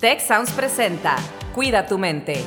Tech Sounds presenta Cuida tu mente.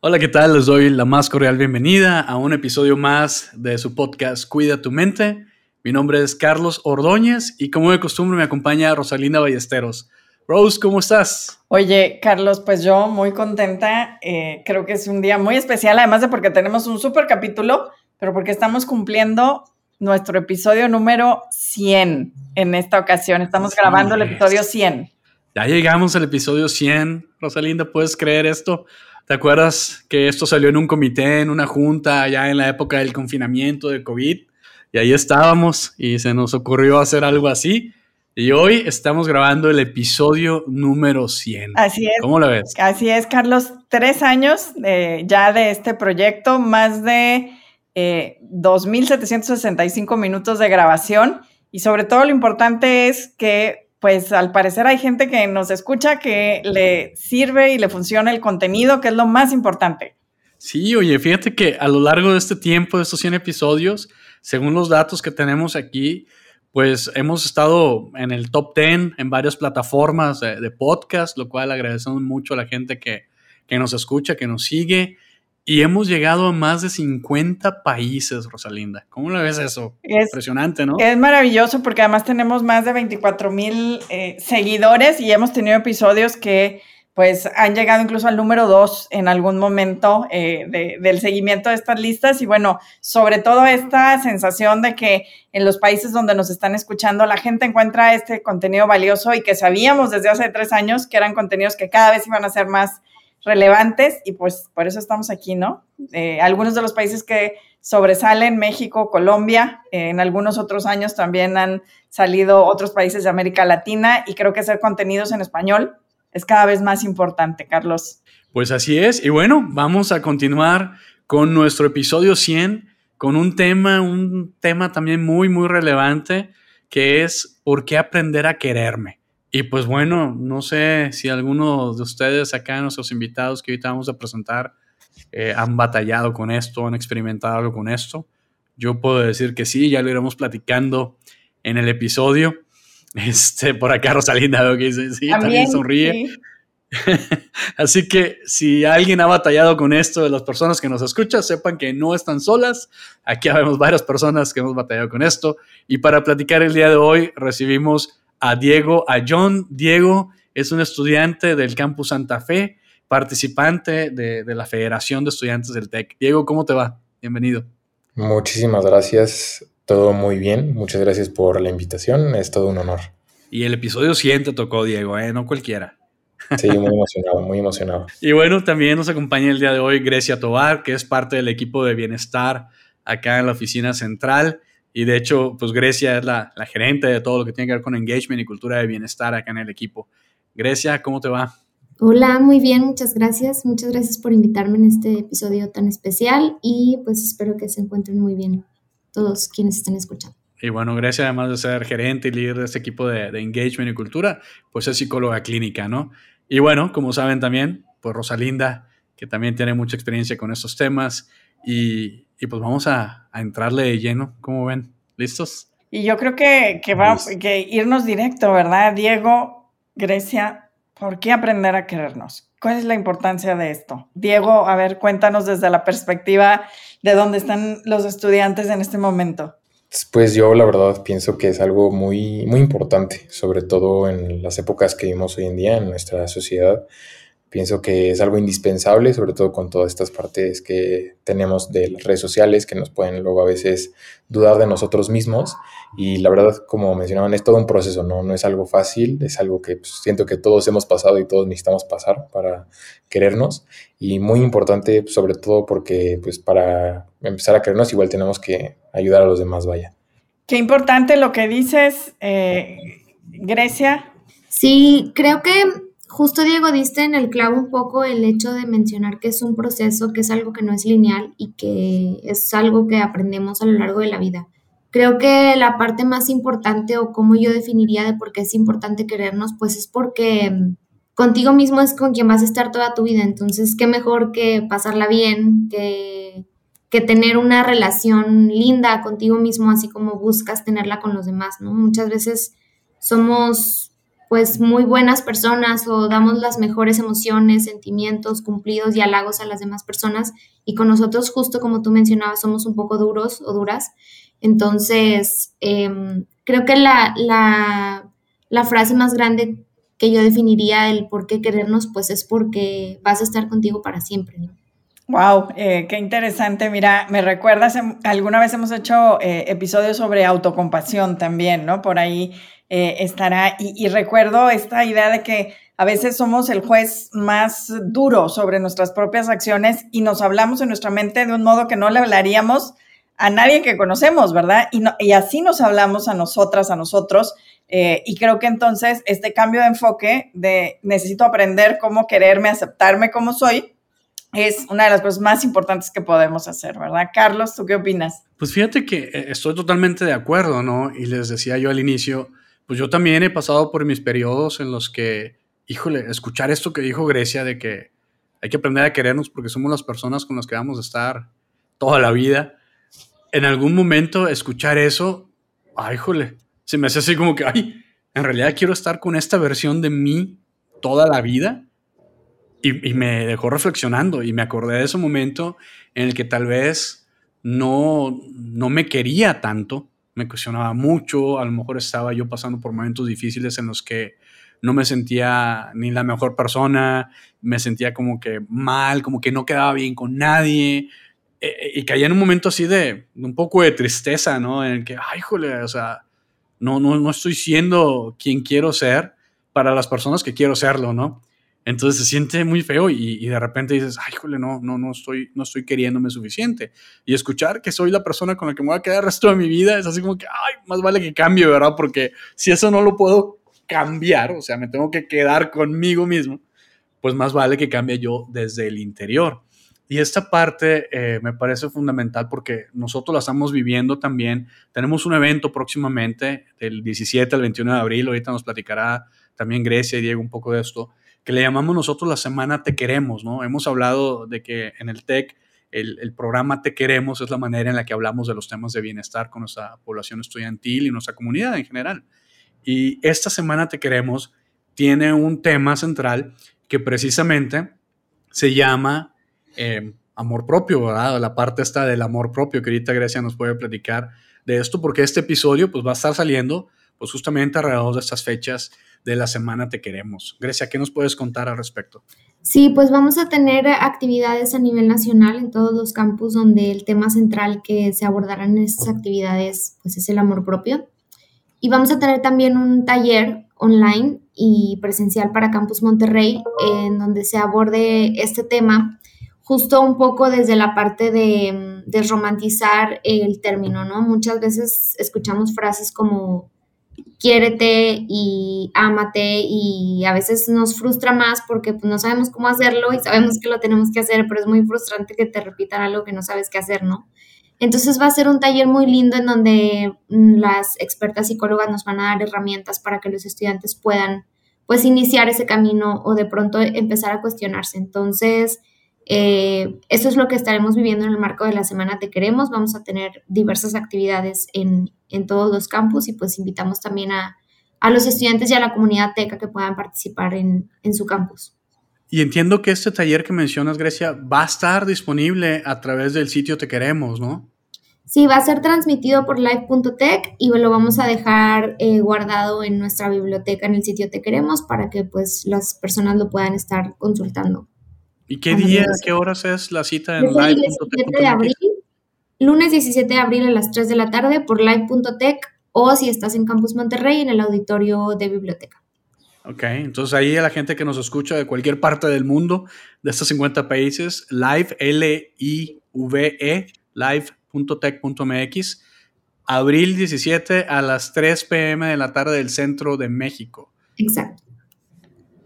Hola, ¿qué tal? Les doy la más cordial bienvenida a un episodio más de su podcast Cuida tu mente. Mi nombre es Carlos Ordóñez y como de costumbre me acompaña Rosalinda Ballesteros. Rose, ¿cómo estás? Oye, Carlos, pues yo muy contenta. Eh, creo que es un día muy especial, además de porque tenemos un súper capítulo, pero porque estamos cumpliendo nuestro episodio número 100 en esta ocasión. Estamos grabando el episodio 100. Ya llegamos al episodio 100. Rosalinda, ¿puedes creer esto? ¿Te acuerdas que esto salió en un comité, en una junta, ya en la época del confinamiento de COVID? Y ahí estábamos y se nos ocurrió hacer algo así. Y hoy estamos grabando el episodio número 100. Así es. ¿Cómo lo ves? Así es, Carlos. Tres años eh, ya de este proyecto, más de eh, 2.765 minutos de grabación. Y sobre todo lo importante es que pues al parecer hay gente que nos escucha que le sirve y le funciona el contenido, que es lo más importante. Sí, oye, fíjate que a lo largo de este tiempo, de estos 100 episodios, según los datos que tenemos aquí, pues hemos estado en el top 10 en varias plataformas de, podcast, lo cual agradecemos mucho a la gente que, que nos escucha, que nos sigue. Y hemos llegado a más de 50 países, Rosalinda. ¿Cómo lo ves eso? Es, Impresionante, ¿no? Es maravilloso porque además tenemos más de 24 mil eh, seguidores y hemos tenido episodios que pues han llegado incluso al número 2 en algún momento eh, del seguimiento de estas listas y bueno, sobre todo esta sensación de que en los países donde nos están escuchando la gente encuentra este contenido valioso y que sabíamos desde hace tres años que eran contenidos que cada vez iban a ser más relevantes y pues por eso estamos aquí, ¿no? Eh, algunos de los países que sobresalen, México, Colombia, eh, en algunos otros años también han salido otros países de América Latina y creo que hacer contenidos en español es cada vez más importante, Carlos. Pues así es, y bueno, vamos a continuar con nuestro episodio 100 con un tema, un tema también muy, muy relevante, que es ¿por qué aprender a quererme? Y pues bueno, no sé si algunos de ustedes acá, nuestros invitados que ahorita vamos a presentar, eh, han batallado con esto, han experimentado algo con esto. Yo puedo decir que sí, ya lo iremos platicando en el episodio. Este, por acá Rosalinda veo que dice, sí, también, sonríe. Así que si alguien ha batallado con esto de las personas que nos escuchan, sepan que no están solas. Aquí vemos varias personas que hemos batallado con esto. Y para platicar el día de hoy recibimos a Diego, a John. Diego es un estudiante del campus Santa Fe, participante de, la Federación de Estudiantes del TEC. Diego, ¿cómo te va? Bienvenido. Muchísimas gracias. Todo muy bien. Muchas gracias por la invitación. Es todo un honor. Y el episodio 100 te tocó, Diego, ¿eh? no cualquiera. Sí, muy emocionado, muy emocionado. y bueno, también nos acompaña el día de hoy Grecia Tobar, que es parte del equipo de bienestar acá en la oficina central. Y de hecho, pues Grecia es la, gerente de todo lo que tiene que ver con engagement y cultura de bienestar acá en el equipo. Grecia, ¿cómo te va? Hola, muy bien, muchas gracias. Muchas gracias por invitarme en este episodio tan especial y pues espero que se encuentren muy bien todos quienes estén escuchando. Y bueno, Grecia, además de ser gerente y líder de este equipo de, de, engagement y cultura, pues es psicóloga clínica, ¿no? Y bueno, como saben también, pues Rosalinda, que también tiene mucha experiencia con estos temas y, y pues vamos a, a, entrarle de lleno. ¿Cómo ven? ¿Listos? Y yo creo que, que va que irnos directo, ¿verdad? Diego, Grecia, ¿por qué aprender a querernos? ¿Cuál es la importancia de esto? Diego, a ver, cuéntanos desde la perspectiva de dónde están los estudiantes en este momento. Pues yo la verdad pienso que es algo muy, muy importante, sobre todo en las épocas que vivimos hoy en día en nuestra sociedad Pienso que es algo indispensable, sobre todo con todas estas partes que tenemos de las redes sociales que nos pueden luego a veces dudar de nosotros mismos. Y la verdad, como mencionaban, es todo un proceso, no, no es algo fácil, es algo que pues, siento que todos hemos pasado y todos necesitamos pasar para querernos. Y muy importante, sobre todo porque pues, para empezar a querernos igual tenemos que ayudar a los demás, vaya. Qué importante lo que dices, eh, Grecia. Sí, creo que Justo Diego diste en el clavo un poco el hecho de mencionar que es un proceso, que es algo que no es lineal y que es algo que aprendemos a lo largo de la vida. Creo que la parte más importante o como yo definiría de por qué es importante querernos, pues es porque mm, contigo mismo es con quien vas a estar toda tu vida. Entonces, qué mejor que pasarla bien, que, que tener una relación linda contigo mismo, así como buscas tenerla con los demás, ¿no? Muchas veces somos pues muy buenas personas o damos las mejores emociones, sentimientos, cumplidos y halagos a las demás personas y con nosotros justo como tú mencionabas somos un poco duros o duras. Entonces, em, creo que la, la, la frase más grande que yo definiría el por qué querernos, pues es porque vas a estar contigo para siempre, ¿no? Wow, eh, qué interesante. Mira, me recuerdas, alguna vez hemos hecho eh, episodios sobre autocompasión también, ¿no? Por ahí eh, estará. Y, recuerdo esta idea de que a veces somos el juez más duro sobre nuestras propias acciones y nos hablamos en nuestra mente de un modo que no le hablaríamos a nadie que conocemos, ¿verdad? Y, y así nos hablamos a nosotras, a nosotros. y creo que entonces este cambio de enfoque de necesito aprender cómo quererme, aceptarme como soy, es una de las cosas más importantes que podemos hacer, ¿verdad? Carlos, ¿tú qué opinas? Pues fíjate que eh, estoy totalmente de acuerdo, ¿no? Y les decía yo al inicio, pues yo también he pasado por mis periodos en los que, híjole, escuchar esto que dijo Grecia de que hay que aprender a querernos porque somos las personas con las que vamos a estar toda la vida. En algún momento escuchar eso, ay, híjole, se me hace así como que, ay, en realidad quiero estar con esta versión de mí toda la vida y, me dejó reflexionando y me acordé de ese momento en el que tal vez no, no me quería tanto, me cuestionaba mucho, a lo mejor estaba yo pasando por momentos difíciles en los que no me sentía ni la mejor persona, me sentía como que mal, como que no quedaba bien con nadie, e, e, y caía en un momento así de un poco de tristeza, ¿no? En el que, ay, jole, o sea, no, no, no estoy siendo quien quiero ser para las personas que quiero serlo, ¿no? Entonces se siente muy feo y, de repente dices, ay, jole, no, no, no estoy, no estoy queriéndome suficiente. Y escuchar que soy la persona con la que me voy a quedar el resto de mi vida es así como que, ay, más vale que cambie, ¿verdad? Porque si eso no lo puedo cambiar, o sea, me tengo que quedar conmigo mismo, pues más vale que cambie yo desde el interior. Y esta parte eh, me parece fundamental porque nosotros la estamos viviendo también. Tenemos un evento próximamente del 17 al 21 de abril. Ahorita nos platicará también Grecia y Diego un poco de esto que le llamamos nosotros la semana Te Queremos, ¿no? Hemos hablado de que en el TEC el, programa Te Queremos es la manera en la que hablamos de los temas de bienestar con nuestra población estudiantil y nuestra comunidad en general. Y esta semana Te Queremos tiene un tema central que precisamente se llama eh, amor propio, ¿verdad? La parte esta del amor propio que ahorita Grecia nos puede platicar de esto, porque este episodio pues va a estar saliendo pues justamente alrededor de estas fechas de la semana Te Queremos. Grecia, ¿qué nos puedes contar al respecto? Sí, pues vamos a tener actividades a nivel nacional en todos los campus donde el tema central que se abordará en estas actividades pues es el amor propio. Y vamos a tener también un taller online y presencial para Campus Monterrey en donde se aborde este tema justo un poco desde la parte de desromantizar el término, ¿no? Muchas veces escuchamos frases como quiérete y ámate y a veces nos frustra más porque pues, no sabemos cómo hacerlo y sabemos que lo tenemos que hacer, pero es muy frustrante que te repitan algo que no sabes qué hacer, ¿no? Entonces va a ser un taller muy lindo en donde mm, las expertas psicólogas nos van a dar herramientas para que los estudiantes puedan pues iniciar ese camino o de pronto empezar a cuestionarse. Entonces, eh, eso es lo que estaremos viviendo en el marco de la Semana Te Queremos. Vamos a tener diversas actividades en, todos los campus y pues invitamos también a, los estudiantes y a la comunidad teca que puedan participar en, su campus. Y entiendo que este taller que mencionas, Grecia, va a estar disponible a través del sitio Te Queremos, ¿no? Sí, va a ser transmitido por live.tech y lo vamos a dejar eh, guardado en nuestra biblioteca en el sitio Te Queremos para que pues las personas lo puedan estar consultando. ¿Y qué día, qué horas es la cita en live.tech? Lunes 17 de abril a las 3 de la tarde por live.tech o si estás en Campus Monterrey en el auditorio de biblioteca. Ok, entonces ahí a la gente que nos escucha de cualquier parte del mundo, de estos 50 países, live, L-I-V-E, live.tech.mx, abril 17 a las 3 pm de la tarde del centro de México. Exacto.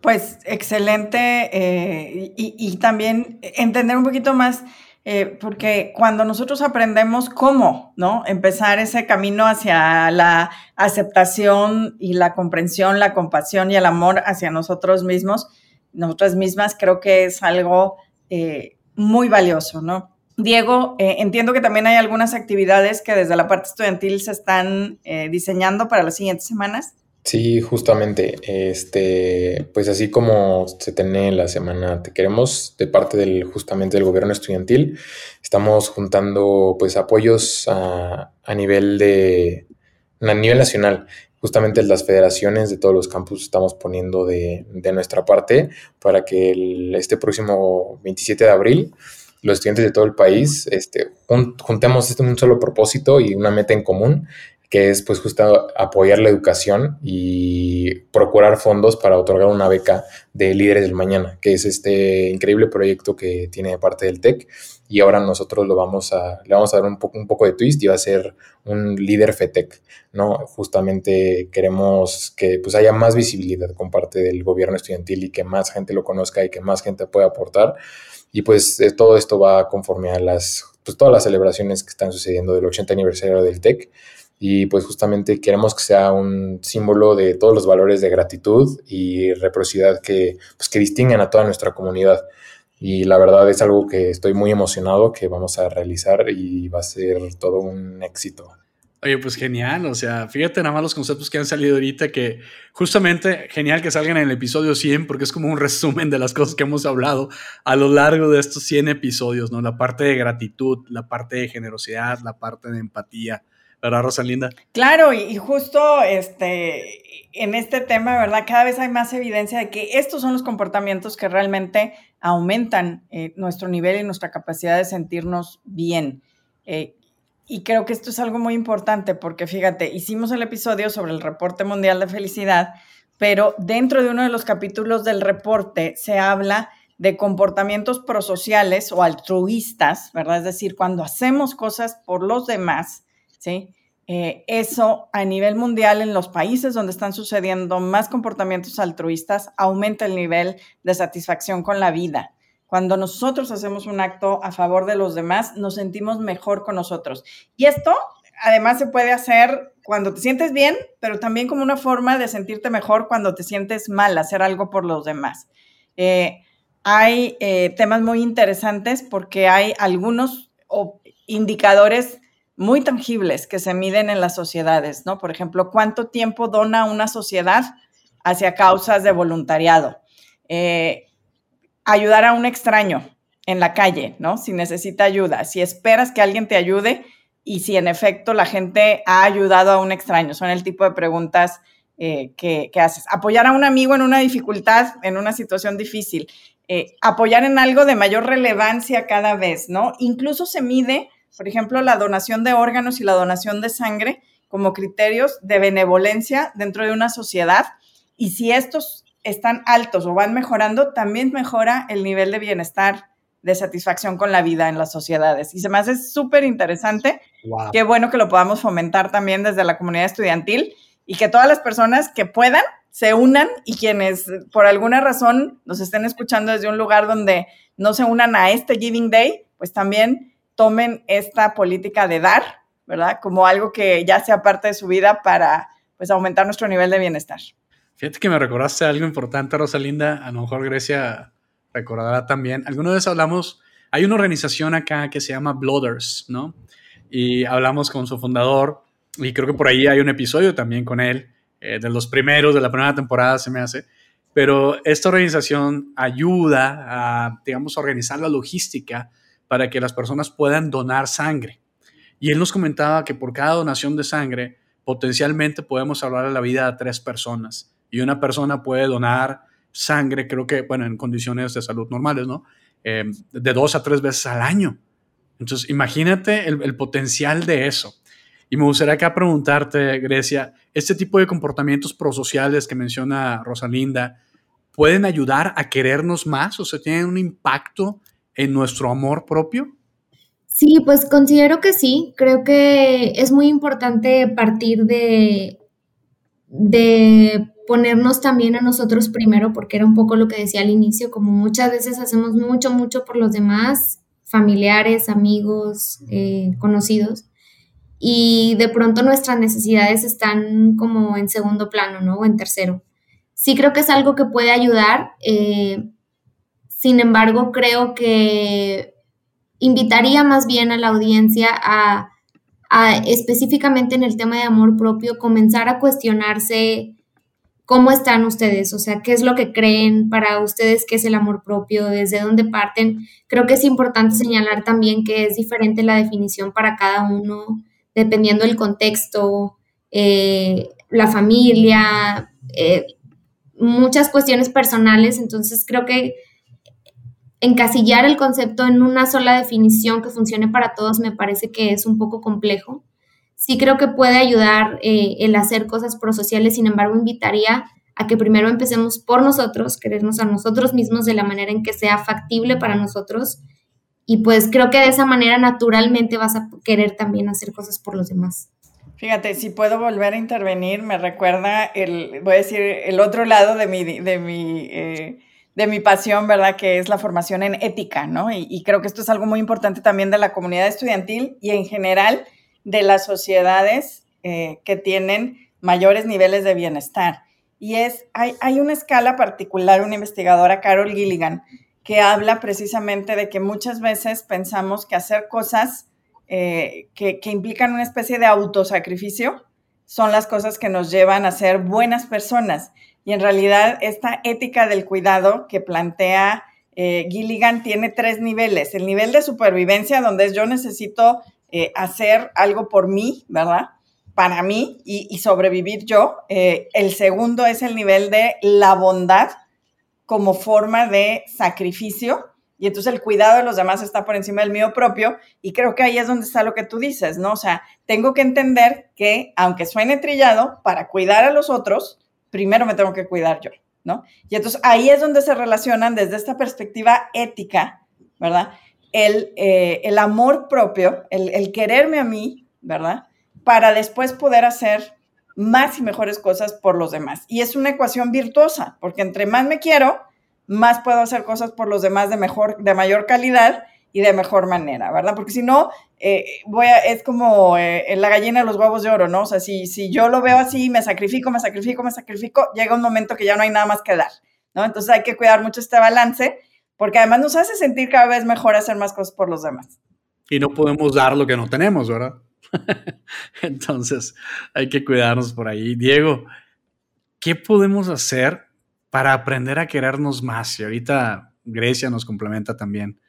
Pues excelente eh, y, también entender un poquito más, eh, porque cuando nosotros aprendemos cómo, ¿no? Empezar ese camino hacia la aceptación y la comprensión, la compasión y el amor hacia nosotros mismos, nosotras mismas, creo que es algo eh, muy valioso, ¿no? Diego, eh, entiendo que también hay algunas actividades que desde la parte estudiantil se están eh, diseñando para las siguientes semanas. Sí, justamente, este, pues así como se tiene la semana Te Queremos de parte del justamente del gobierno estudiantil, estamos juntando pues apoyos a, a nivel de a nivel nacional. Justamente las federaciones de todos los campus estamos poniendo de, de nuestra parte para que el, este próximo 27 de abril los estudiantes de todo el país este, juntemos este un solo propósito y una meta en común que es pues justo apoyar la educación y procurar fondos para otorgar una beca de líderes del mañana, que es este increíble proyecto que tiene parte del TEC y ahora nosotros lo vamos a, le vamos a dar un poco, un poco de twist y va a ser un líder FETEC, ¿no? Justamente queremos que pues haya más visibilidad con parte del gobierno estudiantil y que más gente lo conozca y que más gente pueda aportar. Y pues eh, todo esto va conforme a las, pues todas las celebraciones que están sucediendo del 80 aniversario del TEC y pues justamente queremos que sea un símbolo de todos los valores de gratitud y reciprocidad que, pues, que distinguen a toda nuestra comunidad. Y la verdad es algo que estoy muy emocionado que vamos a realizar y va a ser todo un éxito. Oye, pues genial, o sea, fíjate nada más los conceptos que han salido ahorita, que justamente genial que salgan en el episodio 100, porque es como un resumen de las cosas que hemos hablado a lo largo de estos 100 episodios, ¿no? La parte de gratitud, la parte de generosidad, la parte de empatía, ¿verdad, Rosalinda? Claro, y justo este, en este tema, ¿verdad? Cada vez hay más evidencia de que estos son los comportamientos que realmente aumentan eh, nuestro nivel y nuestra capacidad de sentirnos bien. Eh, y creo que esto es algo muy importante porque, fíjate, hicimos el episodio sobre el reporte mundial de felicidad, pero dentro de uno de los capítulos del reporte se habla de comportamientos prosociales o altruistas, ¿verdad? Es decir, cuando hacemos cosas por los demás, ¿sí? Eh, eso a nivel mundial en los países donde están sucediendo más comportamientos altruistas aumenta el nivel de satisfacción con la vida. Cuando nosotros hacemos un acto a favor de los demás, nos sentimos mejor con nosotros. Y esto además se puede hacer cuando te sientes bien, pero también como una forma de sentirte mejor cuando te sientes mal, hacer algo por los demás. Eh, hay eh, temas muy interesantes porque hay algunos indicadores muy tangibles que se miden en las sociedades, ¿no? Por ejemplo, ¿cuánto tiempo dona una sociedad hacia causas de voluntariado? Eh, ayudar a un extraño en la calle, ¿no? Si necesita ayuda, si esperas que alguien te ayude y si en efecto la gente ha ayudado a un extraño. Son el tipo de preguntas eh, que, haces. Apoyar a un amigo en una dificultad, en una situación difícil. Eh, apoyar en algo de mayor relevancia cada vez, ¿no? Incluso se mide por ejemplo, la donación de órganos y la donación de sangre como criterios de benevolencia dentro de una sociedad. Y si estos están altos o van mejorando, también mejora el nivel de bienestar, de satisfacción con la vida en las sociedades. Y se me hace súper interesante. Qué bueno que lo podamos fomentar también desde la comunidad estudiantil y que todas las personas que puedan se unan y quienes por alguna razón nos estén escuchando desde un lugar donde no se unan a este Giving Day, pues también tomen esta política de dar, ¿verdad? Como algo que ya sea parte de su vida para pues aumentar nuestro nivel de bienestar. Fíjate que me recordaste algo importante, Rosalinda, a lo mejor Grecia recordará también. Alguna vez hablamos, hay una organización acá que se llama Blooders, ¿no? Y hablamos con su fundador y creo que por ahí hay un episodio también con él, eh, de los primeros de la primera temporada se me hace. Pero esta organización ayuda a, digamos, organizar la logística para que las personas puedan donar sangre. Y él nos comentaba que por cada donación de sangre, potencialmente podemos salvar la vida a tres personas. Y una persona puede donar sangre, creo que, bueno, en condiciones de salud normales, ¿no? Eh, de dos a tres veces al año. Entonces, imagínate el, el, potencial de eso. Y me gustaría acá preguntarte, Grecia, este tipo de comportamientos prosociales que menciona Rosalinda, ¿pueden ayudar a querernos más? O sea, ¿tienen un impacto en nuestro amor propio? Sí, pues considero que sí. Creo que es muy importante partir de, de ponernos también a nosotros primero, porque era un poco lo que decía al inicio, como muchas veces hacemos mucho, mucho por los demás, familiares, amigos, eh, conocidos, y de pronto nuestras necesidades están como en segundo plano, ¿no? O en tercero. Sí creo que es algo que puede ayudar. Eh, sin embargo, creo que invitaría más bien a la audiencia a, específicamente en el tema de amor propio, comenzar a cuestionarse cómo están ustedes, o sea, qué es lo que creen para ustedes, qué es el amor propio, desde dónde parten. Creo que es importante señalar también que es diferente la definición para cada uno, dependiendo del contexto, eh, la familia, eh, muchas cuestiones personales, entonces creo que encasillar el concepto en una sola definición que funcione para todos me parece que es un poco complejo. Sí creo que puede ayudar eh, el hacer cosas prosociales, sin embargo, invitaría a que primero empecemos por nosotros, querernos a nosotros mismos de la manera en que sea factible para nosotros. Y pues creo que de esa manera naturalmente vas a querer también hacer cosas por los demás. Fíjate, si puedo volver a intervenir, me recuerda el, voy a decir, el otro lado de mi, de mi eh, de mi pasión, ¿verdad? Que es la formación en ética, ¿no? Y, creo que esto es algo muy importante también de la comunidad estudiantil y en general de las sociedades eh, que tienen mayores niveles de bienestar. Y es, hay, hay una escala particular, una investigadora, Carol Gilligan, que habla precisamente de que muchas veces pensamos que hacer cosas eh, que, que implican una especie de autosacrificio son las cosas que nos llevan a ser buenas personas. Y en realidad esta ética del cuidado que plantea eh, Gilligan tiene tres niveles. El nivel de supervivencia, donde es yo necesito eh, hacer algo por mí, ¿verdad? Para mí y, sobrevivir yo. Eh, el segundo es el nivel de la bondad como forma de sacrificio. Y entonces el cuidado de los demás está por encima del mío propio. Y creo que ahí es donde está lo que tú dices, ¿no? O sea, tengo que entender que, aunque suene trillado, para cuidar a los otros, primero me tengo que cuidar yo, ¿no? Y entonces ahí es donde se relacionan desde esta perspectiva ética, ¿verdad? El, eh, el amor propio, el, el quererme a mí, ¿verdad? Para después poder hacer más y mejores cosas por los demás. Y es una ecuación virtuosa, porque entre más me quiero, más puedo hacer cosas por los demás de mejor, de mayor calidad y de mejor manera, ¿verdad? Porque si no, eh, voy a, es como eh, la gallina de los huevos de oro, ¿no? O sea, si, si yo lo veo así, me sacrifico, me sacrifico, me sacrifico, llega un momento que ya no hay nada más que dar, ¿no? Entonces hay que cuidar mucho este balance, porque además nos hace sentir cada vez mejor hacer más cosas por los demás. Y no podemos dar lo que no tenemos, ¿verdad? Entonces hay que cuidarnos por ahí. Diego, ¿qué podemos hacer para aprender a querernos más? Y ahorita Grecia nos complementa también.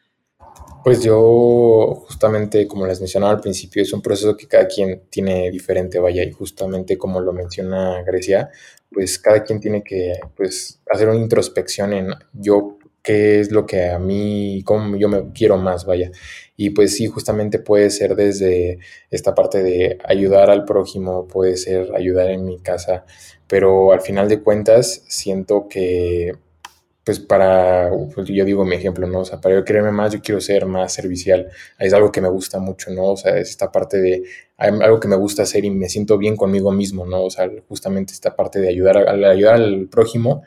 Pues yo, justamente como les mencionaba al principio, es un proceso que cada quien tiene diferente, vaya, y justamente como lo menciona Grecia, pues cada quien tiene que pues, hacer una introspección en yo qué es lo que a mí, cómo yo me quiero más, vaya. Y pues sí, justamente puede ser desde esta parte de ayudar al prójimo, puede ser ayudar en mi casa, pero al final de cuentas siento que pues para, pues yo digo mi ejemplo, ¿no? O sea, para yo quererme más, yo quiero ser más servicial. Es algo que me gusta mucho, ¿no? O sea, es esta parte de, algo que me gusta hacer y me siento bien conmigo mismo, ¿no? O sea, justamente esta parte de ayudar, al ayudar al prójimo,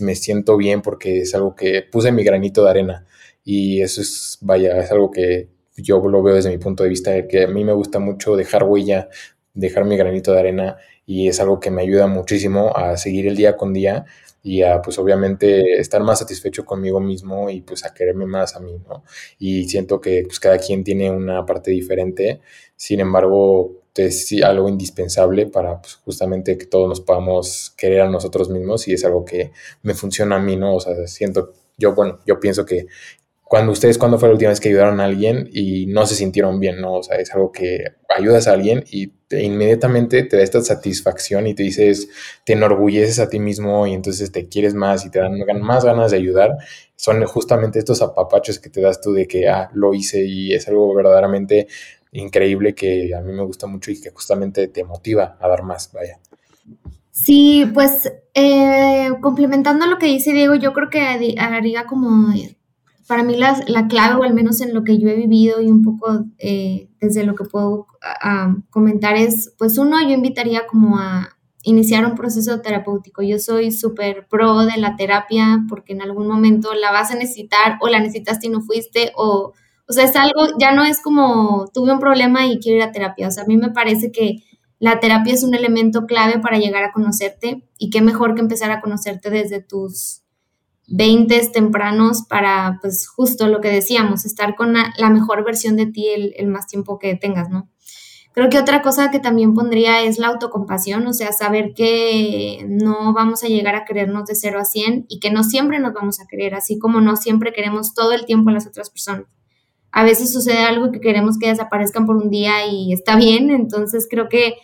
me siento bien porque es algo que puse mi granito de arena. Y eso es, vaya, es algo que yo lo veo desde mi punto de vista, que a mí me gusta mucho dejar huella, dejar mi granito de arena y es algo que me ayuda muchísimo a seguir el día con día y a pues obviamente estar más satisfecho conmigo mismo y pues a quererme más a mí, ¿no? Y siento que pues cada quien tiene una parte diferente, sin embargo es algo indispensable para pues, justamente que todos nos podamos querer a nosotros mismos y es algo que me funciona a mí, ¿no? O sea, siento, yo, bueno, yo pienso que cuando ustedes, cuando fue la última vez que ayudaron a alguien y no se sintieron bien, ¿no? O sea, es algo que ayudas a alguien y inmediatamente te da esta satisfacción y te dices, te enorgulleces a ti mismo y entonces te quieres más y te dan más ganas de ayudar. Son justamente estos apapachos que te das tú de que, ah, lo hice y es algo verdaderamente increíble que a mí me gusta mucho y que justamente te motiva a dar más, vaya. Sí, pues eh, complementando lo que dice Diego, yo creo que haría como para mí la, la, clave, o al menos en lo que yo he vivido y un poco eh, desde lo que puedo comentar es, pues uno, yo invitaría como a iniciar un proceso terapéutico. Yo soy súper pro de la terapia porque en algún momento la vas a necesitar o la necesitaste y no fuiste o, o sea, es algo, ya no es como tuve un problema y quiero ir a terapia. O sea, a mí me parece que la terapia es un elemento clave para llegar a conocerte y qué mejor que empezar a conocerte desde tus 20 tempranos para, pues justo lo que decíamos, estar con la, mejor versión de ti el, más tiempo que tengas, ¿no? Creo que otra cosa que también pondría es la autocompasión, o sea, saber que no vamos a llegar a querernos de 0 a 100 y que no siempre nos vamos a querer, así como no siempre queremos todo el tiempo a las otras personas. A veces sucede algo que queremos que desaparezcan por un día y está bien, entonces creo que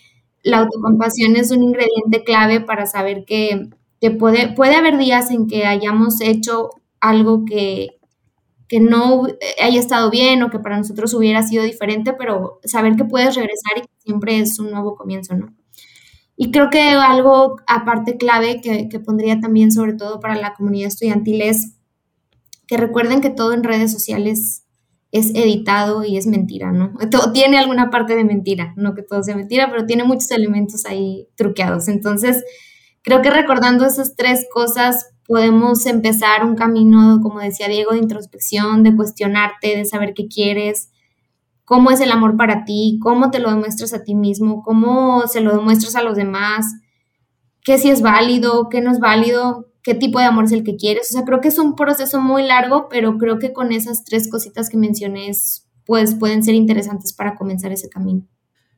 la autocompasión es un ingrediente clave para saber que, que puede, puede haber días en que hayamos hecho algo que, que no haya estado bien o que para nosotros hubiera sido diferente, pero saber que puedes regresar y que siempre es un nuevo comienzo, ¿no? Y creo que algo aparte clave que, que pondría también sobre todo para la comunidad estudiantil es que recuerden que todo en redes sociales es editado y es mentira, ¿no? Todo tiene alguna parte de mentira, no que todo sea mentira, pero tiene muchos elementos ahí truqueados. Entonces, creo que recordando esas tres cosas podemos empezar un camino, como decía Diego, de introspección, de cuestionarte, de saber qué quieres, cómo es el amor para ti, cómo te lo demuestras a ti mismo, cómo se lo demuestras a los demás, qué si es válido, qué no es válido, qué tipo de amor es el que quieres. O sea, creo que es un proceso muy largo, pero creo que con esas tres cositas que mencioné, pues pueden ser interesantes para comenzar ese camino.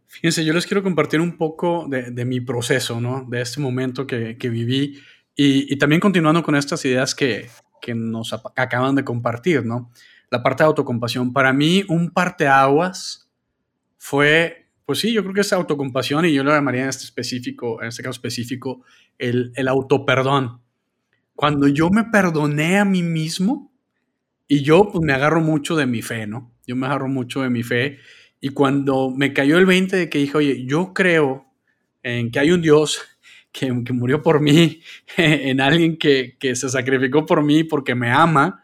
Fíjense, yo les quiero compartir un poco de, mi proceso, ¿no? De este momento que, que viví y, también continuando con estas ideas que, que nos acaban de compartir, ¿no? La parte de autocompasión. Para mí, un parteaguas fue, pues sí, yo creo que es autocompasión y yo lo llamaría en este específico, en este caso específico, el, el autoperdón. Cuando yo me perdoné a mí mismo y yo pues me agarro mucho de mi fe, ¿no? Yo me agarro mucho de mi fe y cuando me cayó el 20 de que dije, oye, yo creo en que hay un Dios que, murió por mí, en alguien que, se sacrificó por mí porque me ama,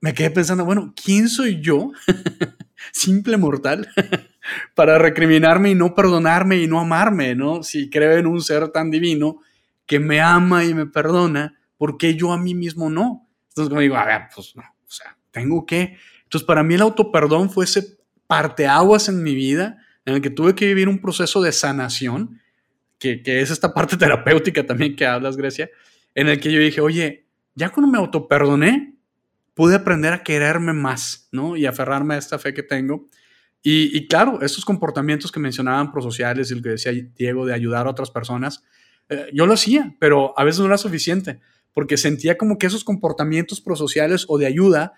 me quedé pensando, bueno, ¿quién soy yo, simple mortal, para recriminarme y no perdonarme y no amarme, ¿no? Si creo en un ser tan divino que me ama y me perdona, ¿por qué yo a mí mismo no? Entonces, como digo, a ver, pues no, o sea, tengo que. Entonces, para mí el autoperdón fue ese parteaguas en mi vida en el que tuve que vivir un proceso de sanación que, es esta parte terapéutica también que hablas, Grecia, en el que yo dije, oye, ya cuando me autoperdoné, pude aprender a quererme más, ¿no? Y aferrarme a esta fe que tengo. Y, claro, estos comportamientos que mencionaban prosociales y el que decía Diego de ayudar a otras personas, eh, yo lo hacía, pero a veces no era suficiente, porque sentía como que esos comportamientos prosociales o de ayuda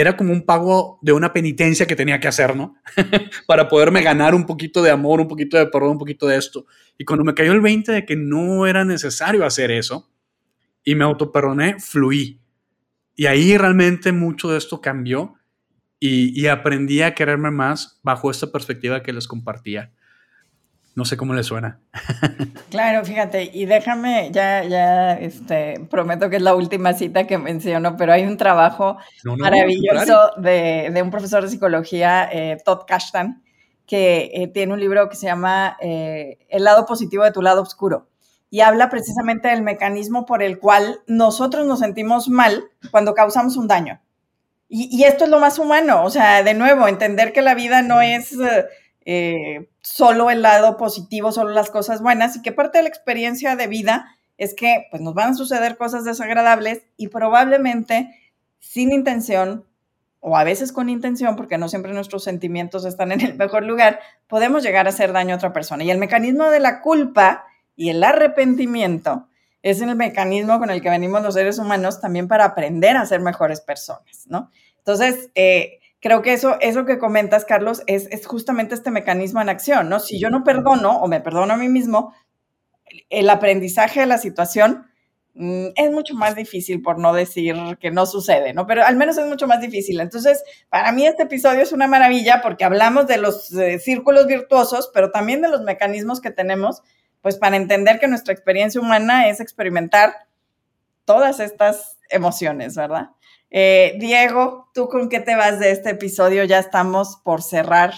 era como un pago de una penitencia que tenía que hacer, ¿no? Para poderme ganar un poquito de amor, un poquito de perdón, un poquito de esto. Y cuando me cayó el 20 de que no era necesario hacer eso y me autoperdoné, fluí. Y ahí realmente mucho de esto cambió y, y aprendí a quererme más bajo esta perspectiva que les compartía. No sé cómo le suena. Claro, fíjate, y déjame, ya, ya, este, prometo que es la última cita que menciono, pero hay un trabajo maravilloso de, un profesor de psicología, eh, Todd Kashtan, que eh, tiene un libro que se llama eh, El lado positivo de tu lado oscuro. Y habla precisamente del mecanismo por el cual nosotros nos sentimos mal cuando causamos un daño. Y, y esto es lo más humano, o sea, de nuevo, entender que la vida no es eh, solo el lado positivo, solo las cosas buenas y que parte de la experiencia de vida es que pues, nos van a suceder cosas desagradables y probablemente sin intención o a veces con intención, porque no siempre nuestros sentimientos están en el mejor lugar, podemos llegar a hacer daño a otra persona. Y el mecanismo de la culpa y el arrepentimiento es el mecanismo con el que venimos los seres humanos también para aprender a ser mejores personas, ¿no? Entonces, eh, creo que eso, eso que comentas, Carlos, es, justamente este mecanismo en acción, ¿no? Si yo no perdono o me perdono a mí mismo, el aprendizaje de la situación mm, es mucho más difícil, por no decir que no sucede, ¿no? Pero al menos es mucho más difícil. Entonces, para mí este episodio es una maravilla porque hablamos de los eh, círculos virtuosos, pero también de los mecanismos que tenemos, pues para entender que nuestra experiencia humana es experimentar todas estas emociones, ¿verdad? Eh, Diego, ¿tú con qué te vas de este episodio? Ya estamos por cerrar.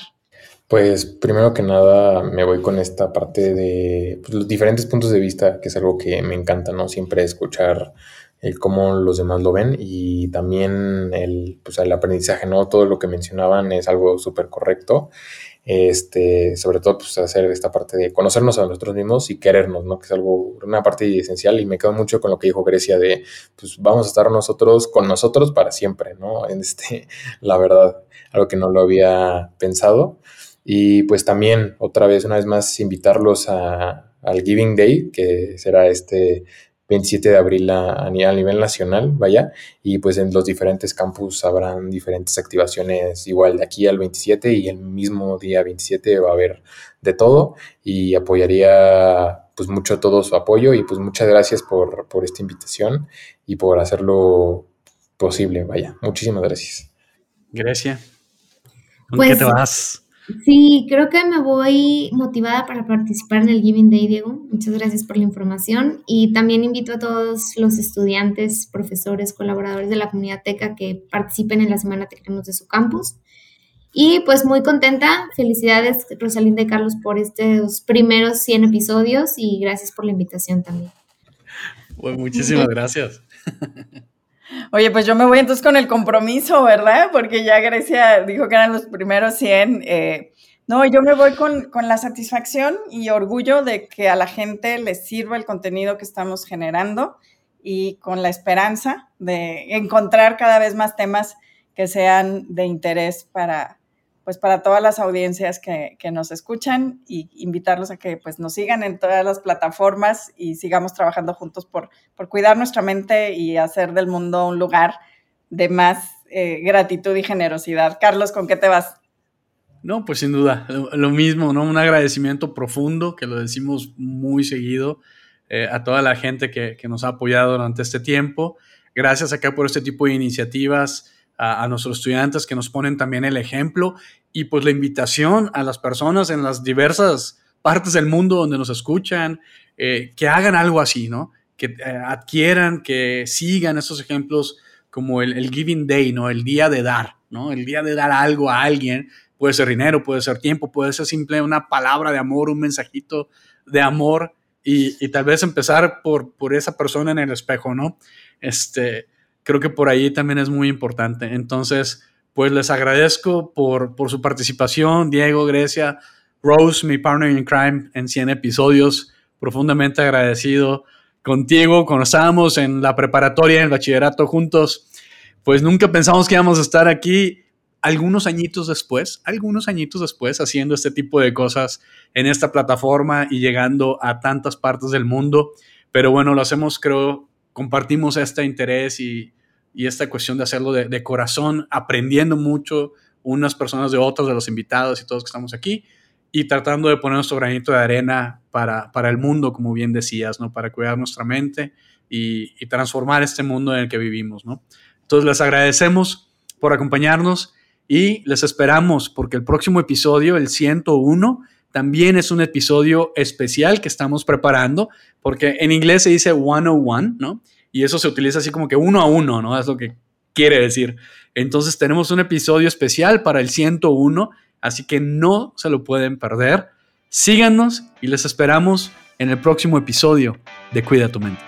Pues primero que nada me voy con esta parte de pues, los diferentes puntos de vista, que es algo que me encanta, ¿no? Siempre escuchar el cómo los demás lo ven y también el, pues, el aprendizaje, ¿no? Todo lo que mencionaban es algo súper correcto. Este, sobre todo pues hacer esta parte de conocernos a nosotros mismos y querernos, ¿no? Que es algo, una parte esencial y me quedo mucho con lo que dijo Grecia de, pues vamos a estar nosotros con nosotros para siempre, ¿no? Este, la verdad, algo que no lo había pensado. Y pues también, otra vez, una vez más, invitarlos a, al Giving Day, que será este 27 de abril a, nivel nacional, vaya, y pues en los diferentes campus habrán diferentes activaciones igual de aquí al 27 y el mismo día 27 va a haber de todo y apoyaría pues mucho todo su apoyo y pues muchas gracias por, por esta invitación y por hacerlo posible, vaya, muchísimas gracias. Gracias. ¿Con qué pues te vas? Sí, creo que me voy motivada para participar en el Giving Day, Diego. Muchas gracias por la información y también invito a todos los estudiantes, profesores, colaboradores de la comunidad TECA que participen en la semana Tecnemos de su campus. Y pues muy contenta, felicidades Rosalinda y Carlos por estos primeros 100 episodios y gracias por la invitación también. Pues muchísimas gracias. Oye, pues yo me voy entonces con el compromiso, ¿verdad? Porque ya Grecia dijo que eran los primeros 100. Eh, no, yo me voy con, con, la satisfacción y orgullo de que a la gente les sirva el contenido que estamos generando y con la esperanza de encontrar cada vez más temas que sean de interés para, pues para todas las audiencias que, nos escuchan y invitarlos a que pues nos sigan en todas las plataformas y sigamos trabajando juntos por, por cuidar nuestra mente y hacer del mundo un lugar de más eh, gratitud y generosidad. Carlos, ¿con qué te vas? No, pues sin duda, lo, mismo, ¿no? Un agradecimiento profundo, que lo decimos muy seguido, eh, a toda la gente que, que, nos ha apoyado durante este tiempo. Gracias acá por este tipo de iniciativas a, nuestros estudiantes que nos ponen también el ejemplo y pues la invitación a las personas en las diversas partes del mundo donde nos escuchan, eh, que hagan algo así, ¿no? Que eh, adquieran, que sigan esos ejemplos como el, Giving Day, ¿no? El día de dar, ¿no? El día de dar algo a alguien. Puede ser dinero, puede ser tiempo, puede ser simple una palabra de amor, un mensajito de amor y, y tal vez empezar por, por esa persona en el espejo, ¿no? Este, creo que por ahí también es muy importante. Entonces, pues les agradezco por, por su participación, Diego, Grecia, Rose, mi partner in crime en 100 episodios, profundamente agradecido contigo. Cuando estábamos en la preparatoria, en el bachillerato juntos, pues nunca pensamos que íbamos a estar aquí algunos añitos después, algunos añitos después, haciendo este tipo de cosas en esta plataforma y llegando a tantas partes del mundo. Pero bueno, lo hacemos, creo, compartimos este interés y, y esta cuestión de hacerlo de, corazón, aprendiendo mucho unas personas de otras, de los invitados y todos que estamos aquí, y tratando de poner nuestro granito de arena para, para el mundo, como bien decías, ¿no? Para cuidar nuestra mente y, y, transformar este mundo en el que vivimos, ¿no? Entonces les agradecemos por acompañarnos y les esperamos porque el próximo episodio, el 101, también es un episodio especial que estamos preparando, porque en inglés se dice 101, ¿no? Y eso se utiliza así como que uno a uno, ¿no? Es lo que quiere decir. Entonces tenemos un episodio especial para el 101, así que no se lo pueden perder. Síganos y les esperamos en el próximo episodio de Cuida tu mente.